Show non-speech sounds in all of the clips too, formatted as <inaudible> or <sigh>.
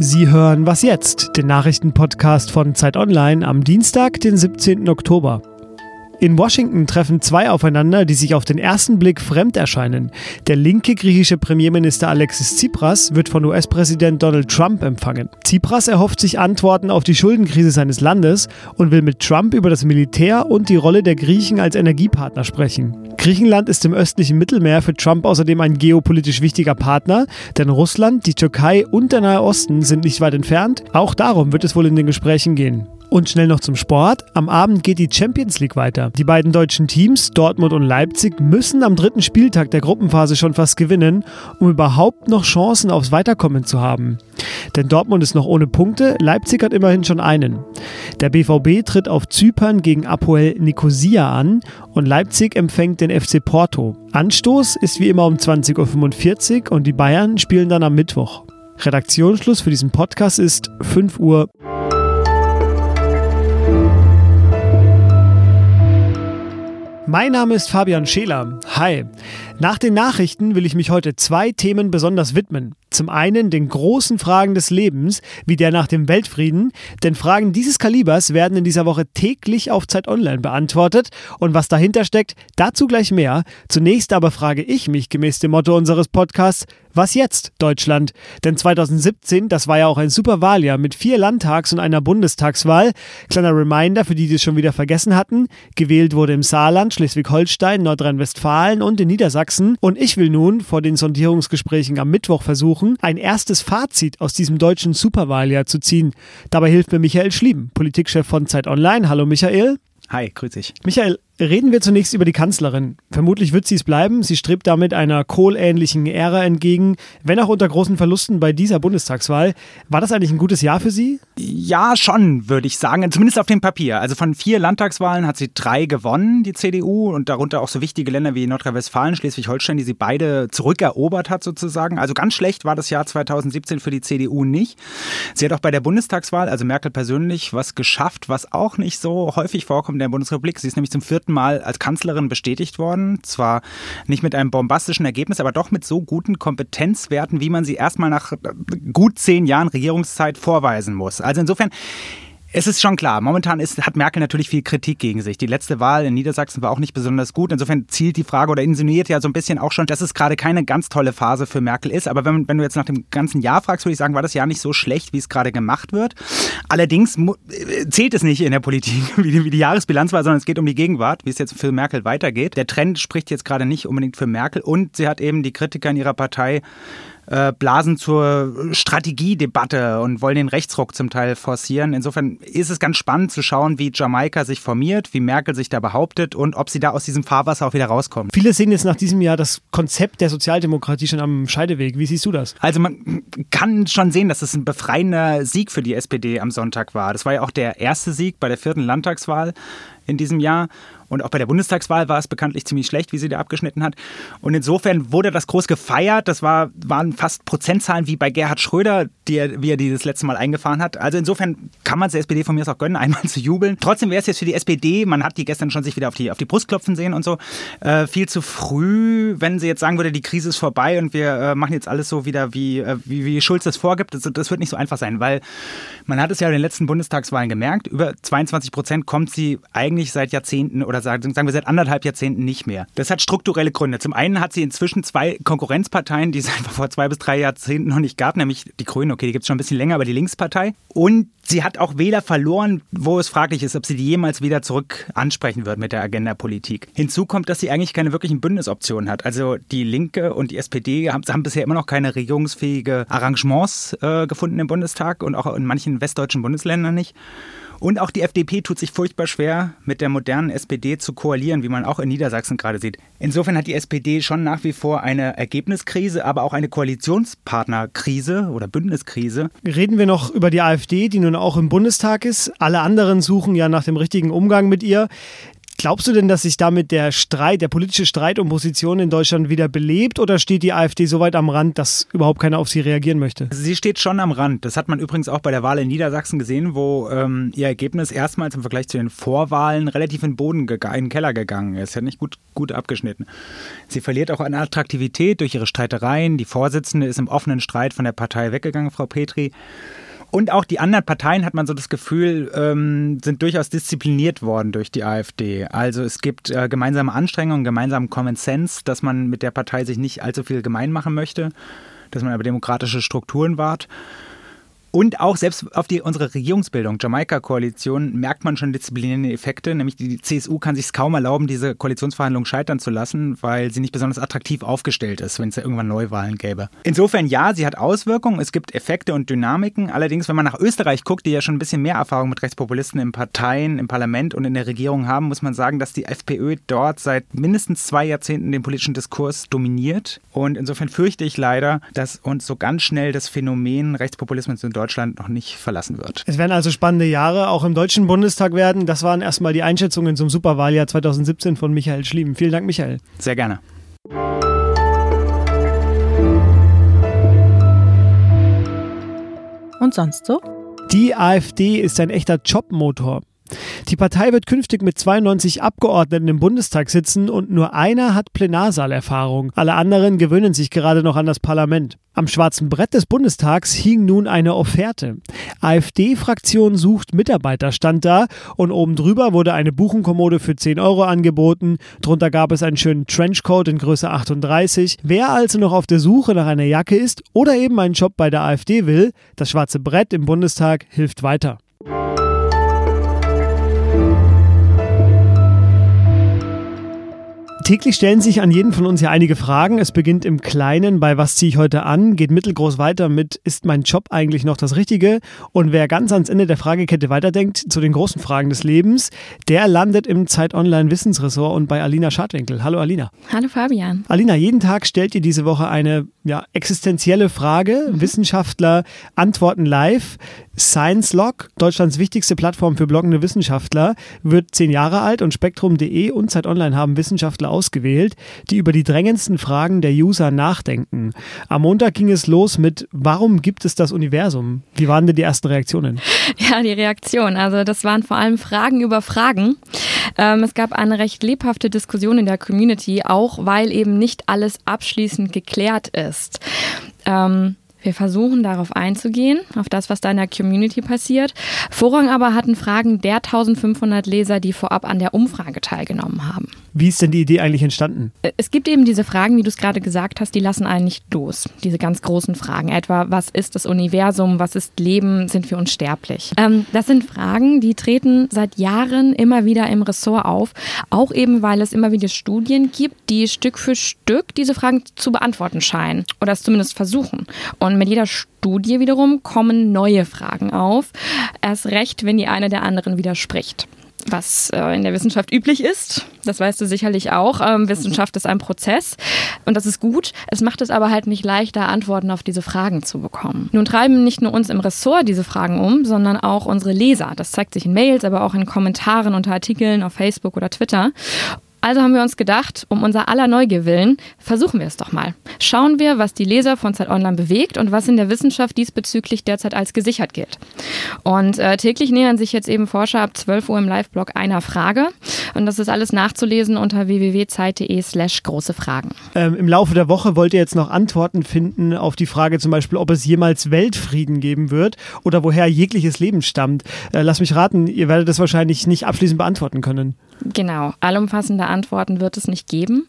Sie hören Was jetzt, den Nachrichtenpodcast von Zeit Online am Dienstag, den 17. Oktober. In Washington treffen zwei aufeinander, die sich auf den ersten Blick fremd erscheinen. Der linke griechische Premierminister Alexis Tsipras wird von US-Präsident Donald Trump empfangen. Tsipras erhofft sich Antworten auf die Schuldenkrise seines Landes und will mit Trump über das Militär und die Rolle der Griechen als Energiepartner sprechen. Griechenland ist im östlichen Mittelmeer für Trump außerdem ein geopolitisch wichtiger Partner, denn Russland, die Türkei und der Nahe Osten sind nicht weit entfernt. Auch darum wird es wohl in den Gesprächen gehen. Und schnell noch zum Sport. Am Abend geht die Champions League weiter. Die beiden deutschen Teams, Dortmund und Leipzig, müssen am dritten Spieltag der Gruppenphase schon fast gewinnen, um überhaupt noch Chancen aufs Weiterkommen zu haben. Denn Dortmund ist noch ohne Punkte, Leipzig hat immerhin schon einen. Der BVB tritt auf Zypern gegen Apoel Nicosia an und Leipzig empfängt den FC Porto. Anstoß ist wie immer um 20.45 Uhr und die Bayern spielen dann am Mittwoch. Redaktionsschluss für diesen Podcast ist 5 Uhr. Mein Name ist Fabian Scheler. Hi. Nach den Nachrichten will ich mich heute zwei Themen besonders widmen. Zum einen den großen Fragen des Lebens, wie der nach dem Weltfrieden, denn Fragen dieses Kalibers werden in dieser Woche täglich auf Zeit Online beantwortet und was dahinter steckt, dazu gleich mehr. Zunächst aber frage ich mich gemäß dem Motto unseres Podcasts, was jetzt, Deutschland? Denn 2017, das war ja auch ein super Wahljahr mit vier Landtags- und einer Bundestagswahl. Kleiner Reminder für die, die es schon wieder vergessen hatten. Gewählt wurde im Saarland, Schleswig-Holstein, Nordrhein-Westfalen und in Niedersachsen. Und ich will nun vor den Sondierungsgesprächen am Mittwoch versuchen, ein erstes Fazit aus diesem deutschen Superwahljahr zu ziehen. Dabei hilft mir Michael Schlieben, Politikchef von Zeit Online. Hallo Michael. Hi, grüß dich. Michael, Reden wir zunächst über die Kanzlerin. Vermutlich wird sie es bleiben. Sie strebt damit einer kohlähnlichen Ära entgegen, wenn auch unter großen Verlusten bei dieser Bundestagswahl. War das eigentlich ein gutes Jahr für Sie? Ja, schon, würde ich sagen. Zumindest auf dem Papier. Also von vier Landtagswahlen hat sie drei gewonnen, die CDU, und darunter auch so wichtige Länder wie Nordrhein-Westfalen, Schleswig-Holstein, die sie beide zurückerobert hat sozusagen. Also ganz schlecht war das Jahr 2017 für die CDU nicht. Sie hat auch bei der Bundestagswahl, also Merkel persönlich, was geschafft, was auch nicht so häufig vorkommt in der Bundesrepublik. Sie ist nämlich zum vierten vierten Mal als Kanzlerin bestätigt worden. Zwar nicht mit einem bombastischen Ergebnis, aber doch mit so guten Kompetenzwerten, wie man sie erstmal nach gut zehn Jahren Regierungszeit vorweisen muss. Also insofern es ist schon klar, momentan ist, hat Merkel natürlich viel Kritik gegen sich. Die letzte Wahl in Niedersachsen war auch nicht besonders gut. Insofern zielt die Frage oder insinuiert ja so ein bisschen auch schon, dass es gerade keine ganz tolle Phase für Merkel ist. Aber wenn, wenn du jetzt nach dem ganzen Jahr fragst, würde ich sagen, war das Jahr nicht so schlecht, wie es gerade gemacht wird. Allerdings äh, zählt es nicht in der Politik, <laughs> wie die, wie die Jahresbilanz war, sondern es geht um die Gegenwart, wie es jetzt für Merkel weitergeht. Der Trend spricht jetzt gerade nicht unbedingt für Merkel und sie hat eben die Kritiker in ihrer Partei äh, blasen zur Strategiedebatte und wollen den Rechtsruck zum Teil forcieren. Insofern ist es ganz spannend zu schauen, wie Jamaika sich formiert, wie Merkel sich da behauptet und ob sie da aus diesem Fahrwasser auch wieder rauskommen. Viele sehen jetzt nach diesem Jahr das Konzept der Sozialdemokratie schon am Scheideweg. Wie siehst du das? Also man kann schon sehen, dass es ein befreiender Sieg für die SPD am Sonntag war. Das war ja auch der erste Sieg bei der vierten Landtagswahl in diesem Jahr. Und auch bei der Bundestagswahl war es bekanntlich ziemlich schlecht, wie sie da abgeschnitten hat. Und insofern wurde das groß gefeiert. Das war, waren fast Prozentzahlen wie bei Gerhard Schröder, die er, wie er die das letzte Mal eingefahren hat. Also insofern kann man es der SPD von mir aus auch gönnen, <laughs> einmal zu jubeln. Trotzdem wäre es jetzt für die SPD, man hat die gestern schon sich wieder auf die, auf die Brust klopfen sehen und so, äh, viel zu früh, wenn sie jetzt sagen würde, die Krise ist vorbei und wir äh, machen jetzt alles so wieder, wie, äh, wie, wie Schulz das vorgibt. Das, das wird nicht so einfach sein, weil man hat es ja in den letzten Bundestagswahlen gemerkt, über 22 Prozent kommt sie eigentlich seit Jahrzehnten oder sagen, sagen wir seit anderthalb Jahrzehnten nicht mehr. Das hat strukturelle Gründe. Zum einen hat sie inzwischen zwei Konkurrenzparteien, die es <laughs> einfach vor zwei bis drei Jahrzehnten noch nicht gab, nämlich die Grünen, okay, die gibt es schon ein bisschen länger, aber die Linkspartei. Und sie hat auch Wähler verloren, wo es fraglich ist, ob sie die jemals wieder zurück ansprechen wird mit der Agenda-Politik. Hinzu kommt, dass sie eigentlich keine wirklichen Bündnisoptionen hat. Also die Linke und die SPD haben, haben bisher immer noch keine regierungsfähige Arrangements äh, gefunden im Bundestag und auch in manchen westdeutschen Bundesländern nicht. Und auch die FDP tut sich furchtbar schwer, mit der modernen SPD zu koalieren, wie man auch in Niedersachsen gerade sieht. Insofern hat die SPD schon nach wie vor eine Ergebniskrise, aber auch eine Koalitionspartnerkrise oder Bündniskrise. Reden wir noch über die AfD, die nun auch im Bundestag ist. Alle anderen suchen ja nach dem richtigen Umgang mit ihr. Glaubst du denn, dass sich damit der Streit, der politische Streit um Positionen in Deutschland wieder belebt oder steht die AfD so weit am Rand, dass überhaupt keiner auf sie reagieren möchte? Sie steht schon am Rand. Das hat man übrigens auch bei der Wahl in Niedersachsen gesehen, wo ähm, ihr Ergebnis erstmals im Vergleich zu den Vorwahlen relativ in den Boden, in den Keller gegangen ist. Sie hat nicht gut, gut abgeschnitten. Sie verliert auch an Attraktivität durch ihre Streitereien. Die Vorsitzende ist im offenen Streit von der Partei weggegangen, Frau Petri. Und auch die anderen Parteien, hat man so das Gefühl, ähm, sind durchaus diszipliniert worden durch die AfD. Also es gibt äh, gemeinsame Anstrengungen, gemeinsamen Common Sense, dass man mit der Partei sich nicht allzu viel gemein machen möchte, dass man aber demokratische Strukturen wahrt. Und auch selbst auf die, unsere Regierungsbildung, Jamaika-Koalition, merkt man schon disziplinierende Effekte. Nämlich die CSU kann sich es kaum erlauben, diese Koalitionsverhandlungen scheitern zu lassen, weil sie nicht besonders attraktiv aufgestellt ist, wenn es ja irgendwann Neuwahlen gäbe. Insofern ja, sie hat Auswirkungen, es gibt Effekte und Dynamiken. Allerdings, wenn man nach Österreich guckt, die ja schon ein bisschen mehr Erfahrung mit Rechtspopulisten in Parteien, im Parlament und in der Regierung haben, muss man sagen, dass die FPÖ dort seit mindestens zwei Jahrzehnten den politischen Diskurs dominiert. Und insofern fürchte ich leider, dass uns so ganz schnell das Phänomen Rechtspopulismus in Deutschland noch nicht verlassen wird. Es werden also spannende Jahre auch im Deutschen Bundestag werden. Das waren erstmal die Einschätzungen zum Superwahljahr 2017 von Michael Schliem. Vielen Dank, Michael. Sehr gerne. Und sonst so? Die AfD ist ein echter Jobmotor. Die Partei wird künftig mit 92 Abgeordneten im Bundestag sitzen und nur einer hat Plenarsaalerfahrung. Alle anderen gewöhnen sich gerade noch an das Parlament. Am schwarzen Brett des Bundestags hing nun eine Offerte. AfD-Fraktion sucht Mitarbeiter stand da und oben drüber wurde eine Buchenkommode für 10 Euro angeboten. Drunter gab es einen schönen Trenchcoat in Größe 38. Wer also noch auf der Suche nach einer Jacke ist oder eben einen Job bei der AfD will, das schwarze Brett im Bundestag hilft weiter. Täglich stellen sich an jeden von uns ja einige Fragen. Es beginnt im Kleinen, bei was ziehe ich heute an, geht mittelgroß weiter mit, ist mein Job eigentlich noch das Richtige? Und wer ganz ans Ende der Fragekette weiterdenkt, zu den großen Fragen des Lebens, der landet im Zeit Online Wissensressort und bei Alina Schadwinkel. Hallo Alina. Hallo Fabian. Alina, jeden Tag stellt ihr diese Woche eine ja, existenzielle Frage. Mhm. Wissenschaftler antworten live. Science Log, Deutschlands wichtigste Plattform für bloggende Wissenschaftler, wird zehn Jahre alt und Spektrum.de und Zeit Online haben Wissenschaftler ausgewählt, die über die drängendsten Fragen der User nachdenken. Am Montag ging es los mit Warum gibt es das Universum? Wie waren denn die ersten Reaktionen? Ja, die Reaktion. Also das waren vor allem Fragen über Fragen. Ähm, es gab eine recht lebhafte Diskussion in der Community, auch weil eben nicht alles abschließend geklärt ist. Ähm, wir versuchen darauf einzugehen, auf das, was da in der Community passiert. Vorrang aber hatten Fragen der 1500 Leser, die vorab an der Umfrage teilgenommen haben. Wie ist denn die Idee eigentlich entstanden? Äh, es gibt eben diese Fragen, wie du es gerade gesagt hast, die lassen einen nicht los. Diese ganz großen Fragen. Etwa, was ist das Universum? Was ist Leben? Sind wir unsterblich? Ähm, das sind Fragen, die treten seit Jahren immer wieder im Ressort auf. Auch eben, weil es immer wieder Studien gibt, die Stück für Stück diese Fragen zu beantworten scheinen. Oder es zumindest versuchen. Und mit jeder Studie wiederum kommen neue Fragen auf. Erst recht, wenn die eine der anderen widerspricht was äh, in der Wissenschaft üblich ist. Das weißt du sicherlich auch. Ähm, Wissenschaft ist ein Prozess und das ist gut. Es macht es aber halt nicht leichter, Antworten auf diese Fragen zu bekommen. Nun treiben nicht nur uns im Ressort diese Fragen um, sondern auch unsere Leser. Das zeigt sich in Mails, aber auch in Kommentaren unter Artikeln auf Facebook oder Twitter. Also haben wir uns gedacht, um unser aller Neugier willen, versuchen wir es doch mal. Schauen wir, was die Leser von Zeit Online bewegt und was in der Wissenschaft diesbezüglich derzeit als gesichert gilt. Und äh, täglich nähern sich jetzt eben Forscher ab 12 Uhr im Live-Blog einer Frage. Und das ist alles nachzulesen unter www.zeit.de slash große Fragen. Ähm, Im Laufe der Woche wollt ihr jetzt noch Antworten finden auf die Frage zum Beispiel, ob es jemals Weltfrieden geben wird oder woher jegliches Leben stammt. Äh, lass mich raten, ihr werdet das wahrscheinlich nicht abschließend beantworten können. Genau, allumfassende Antworten wird es nicht geben.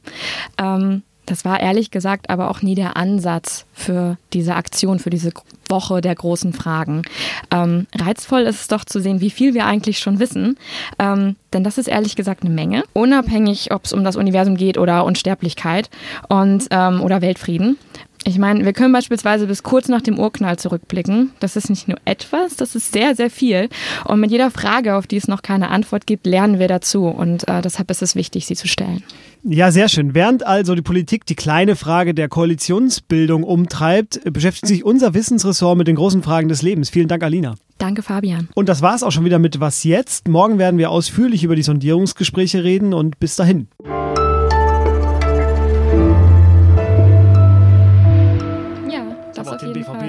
Ähm, das war ehrlich gesagt aber auch nie der Ansatz für diese Aktion, für diese Woche der großen Fragen. Ähm, reizvoll ist es doch zu sehen, wie viel wir eigentlich schon wissen. Ähm, denn das ist ehrlich gesagt eine Menge. Unabhängig, ob es um das Universum geht oder Unsterblichkeit und, ähm, oder Weltfrieden. Ich meine, wir können beispielsweise bis kurz nach dem Urknall zurückblicken. Das ist nicht nur etwas, das ist sehr, sehr viel. Und mit jeder Frage, auf die es noch keine Antwort gibt, lernen wir dazu. Und äh, deshalb ist es wichtig, sie zu stellen. Ja, sehr schön. Während also die Politik die kleine Frage der Koalitionsbildung umtreibt, beschäftigt sich unser Wissensressort mit den großen Fragen des Lebens. Vielen Dank, Alina. Danke, Fabian. Und das war es auch schon wieder mit Was jetzt? Morgen werden wir ausführlich über die Sondierungsgespräche reden und bis dahin.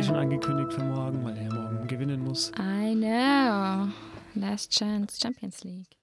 Fall. schon angekündigt für morgen, weil er morgen gewinnen muss. I know. Last Chance Champions League.